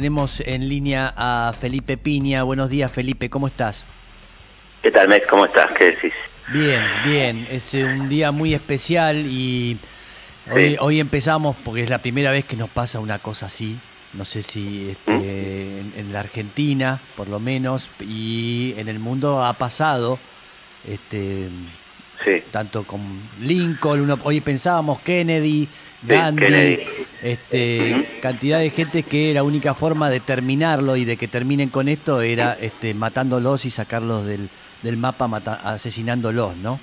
Tenemos en línea a Felipe Piña. Buenos días, Felipe, ¿cómo estás? ¿Qué tal, Mex? ¿Cómo estás? ¿Qué decís? Bien, bien. Es eh, un día muy especial y hoy, Sí. hoy empezamos porque es la primera vez que nos pasa una cosa así. No sé si este, ¿Mm? en, en la Argentina, por lo menos, y en el mundo ha pasado. Este, Sí. tanto con Lincoln, uno- hoy pensábamos Kennedy, Sí, Gandhi, Kennedy. este, cantidad de gente que la única forma de terminarlo y de que terminen con esto era este, matándolos y sacarlos del, del mapa, mata- asesinándolos, ¿no?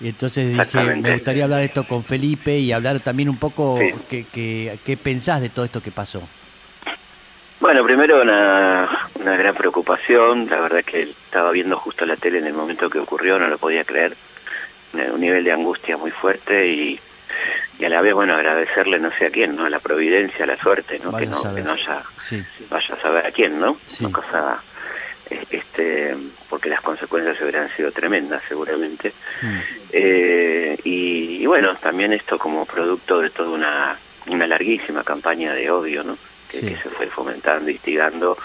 Y entonces dije, me gustaría hablar esto con Felipe y hablar también un poco Sí. qué, qué- qué pensás de todo esto que pasó. Bueno, primero una, una gran preocupación. La verdad que estaba viendo justo la tele en el momento que ocurrió, no lo podía creer. Eh, Un nivel de angustia muy fuerte y, y a la vez, bueno, agradecerle no sé a quién, ¿no? A la providencia, a la suerte, ¿no? Vaya Que no, que no haya, Sí, vaya a saber a quién, ¿no? Sí. Una cosa, eh, este, porque las consecuencias hubieran sido tremendas seguramente. Mm, Eh, y, y bueno, también esto como producto de toda una, una larguísima campaña de odio, ¿no? Que, se fue fomentando, instigando,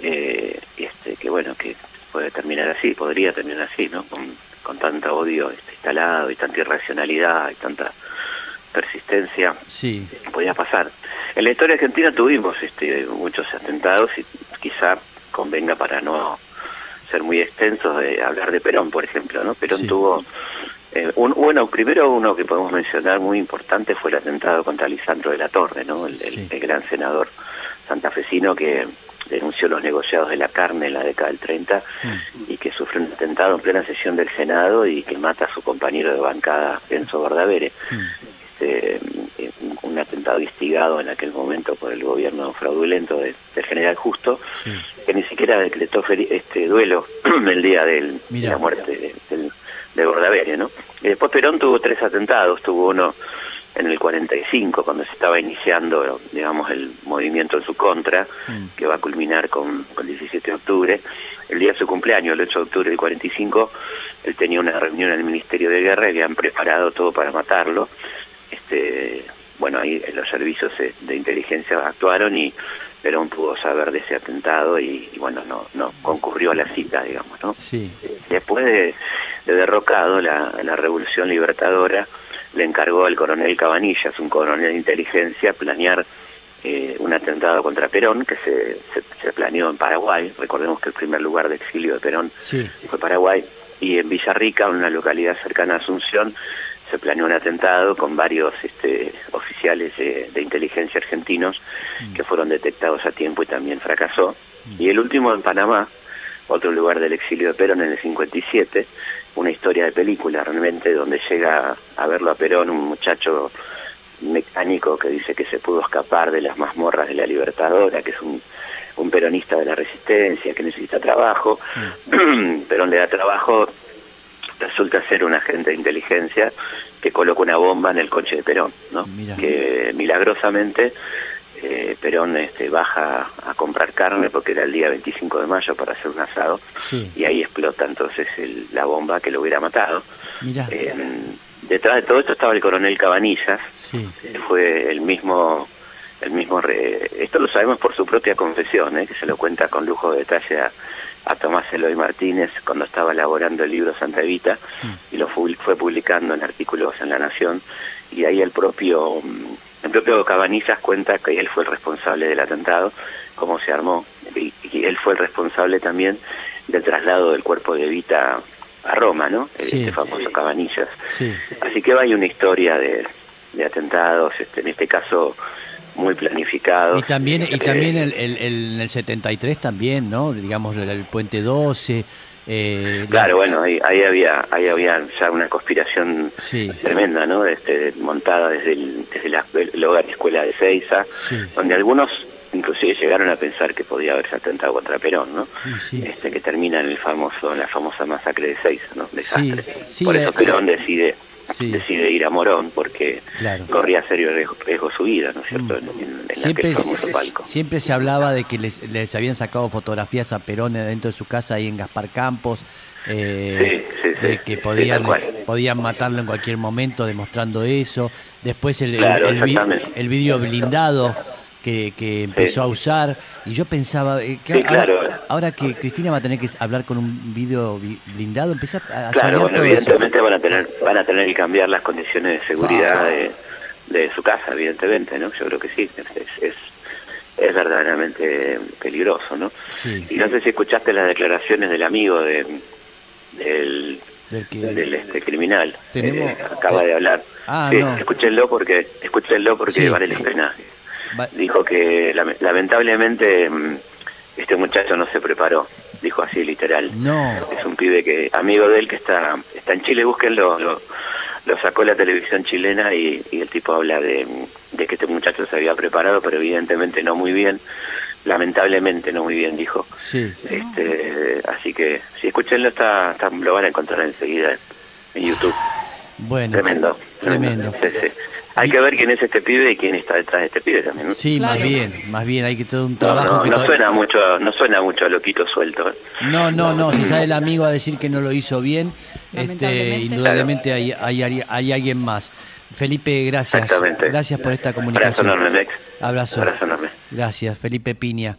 eh, este, que bueno, que puede terminar así, podría terminar así, ¿no? Con, con tanto odio este, instalado y tanta irracionalidad y tanta persistencia, sí, podía pasar. En la historia argentina tuvimos este, muchos atentados y quizá convenga para no ser muy extensos de hablar de Perón, por ejemplo, ¿no? Perón Sí. tuvo eh, un, bueno, primero uno que podemos mencionar muy importante fue el atentado contra Lisandro de la Torre, ¿no? El, el- Sí. el gran senador santafesino que denunció los negociados de la carne en la década del 30 mm, y que sufre un atentado en plena sesión del Senado y que mata a su compañero de bancada, Enzo Bordavere mm, este, eh, un atentado instigado en aquel momento por el gobierno fraudulento de- del general Justo, sí, que ni siquiera decretó este duelo el día del- de la muerte de, del- de Bordaberry, ¿no? Y después Perón tuvo tres atentados, tuvo uno en el 45, cuando se estaba iniciando, digamos, el movimiento en su contra, mm, que va a culminar con, con el 17 de octubre. El día de su cumpleaños, el 8 de octubre del 45, él tenía una reunión en el Ministerio de Guerra y habían preparado todo para matarlo. Este, bueno, ahí los servicios eh, de inteligencia actuaron y Perón pudo saber de ese atentado y, y bueno, no, no concurrió a la cita, digamos, ¿no? sí, Después de, de derrocado la, la Revolución Libertadora, le encargó al coronel Cabanillas, un coronel de inteligencia, planear eh, un atentado contra Perón, que se, se, se planeó en Paraguay. Recordemos que el primer lugar de exilio de Perón sí, fue Paraguay. Y en Villarrica, una localidad cercana a Asunción, se planeó un atentado con varios este, oficiales de, de inteligencia argentinos mm, que fueron detectados a tiempo y también fracasó. Y el último en Panamá, otro lugar del exilio de Perón en el 57, una historia de película realmente donde llega a verlo a Perón un muchacho mecánico que dice que se pudo escapar de las mazmorras de la Libertadora, que es un, un peronista de la resistencia, que necesita trabajo. Perón le da trabajo, resulta ser un agente de inteligencia que coloca una bomba en el coche de Perón, ¿no? Mira. Que milagrosamente eh, Perón este, baja a comprar carne porque era el día 25 de mayo para hacer un asado sí, y ahí explota entonces el- la bomba que lo hubiera matado. Eh, detrás de todo esto estaba el coronel Cabanillas, sí, que fue el mismo el mismo re- esto lo sabemos por su propia confesión ¿eh? que se lo cuenta con lujo de detalle a, a Tomás Eloy Martínez cuando estaba elaborando el libro Santa Evita mm, y lo fu- fue publicando en artículos en La Nación y ahí el propio el propio Cabanillas cuenta que él fue el responsable del atentado, cómo se armó y, y él fue el responsable también del traslado del cuerpo de Evita a Roma, ¿no? Sí. Este famoso Cabanillas. sí, Así que hay una historia de, de atentados, este, en este caso muy planificados. Y también, y también el, el, el- en el 73 también, ¿no? Digamos, el, el puente 12. Eh, la- Claro, bueno, ahí, ahí había ahí había ya una conspiración Sí, tremenda, ¿no? Este, montada desde el, desde la, el hogar escuela de Seiza, sí, donde algunos inclusive llegaron a pensar que podía haberse atentado contra Perón, ¿no? sí. Este que termina en el famoso en la famosa masacre de Seiza, ¿no? Desastre. sí, Por eso eh, Perón decide Sí. decide ir a Morón porque Claro. corría serio riesgo, riesgo su vida, ¿no es cierto? En, en- en Siempre, aquel palco. siempre se hablaba de que les, les habían sacado fotografías a Perón dentro de su casa ahí en Gaspar Campos, eh, Sí, sí, sí. de que podían, podían matarlo en cualquier momento demostrando eso. Después el, Claro, el el vidrio blindado que, que empezó a usar. Y yo pensaba, eh, que Sí, ahora, claro. Ahora que Cristina va a tener que hablar con un vídeo blindado, empieza a, Claro, bueno, todo eso. evidentemente van a tener van a tener que cambiar las condiciones de seguridad Ah. de, de su casa, evidentemente, ¿no? Yo creo que sí, es, es, verdaderamente peligroso, ¿no? Sí, Y no sé si escuchaste las declaraciones del amigo de, del, del que- del este, criminal. Tenemos- Eh, acaba de hablar. Ah, Sí, no. escúchenlo porque, escúchenlo porque Sí. vale la pena. Va- Dijo que lame- lamentablemente mm, este muchacho no se preparó, dijo así literal. No, Es un pibe que, amigo de él que está, está en Chile, búsquenlo, lo, lo sacó la televisión chilena y, y el tipo habla de, de que este muchacho se había preparado, pero evidentemente no muy bien, lamentablemente no muy bien, dijo. sí. Este, así que si escúchenlo, está, está- lo van a encontrar enseguida en YouTube. Bueno, Tremendo. Tremendo. Sí, sí. Hay que ver quién es este pibe y quién está detrás de este pibe también. ¿no? Sí, Claro. más bien, más bien, hay que todo un No, trabajo no, que no todavía- suena mucho, no suena mucho a loquito suelto. ¿eh? No, no, no, si sale el amigo a decir que no lo hizo bien, este, indudablemente hay, hay, hay- hay alguien más. Felipe, gracias. Exactamente. Gracias por esta Abrazo comunicación. enorme, Mex. Abrazo. Abrazo enorme. Gracias, Felipe Piña.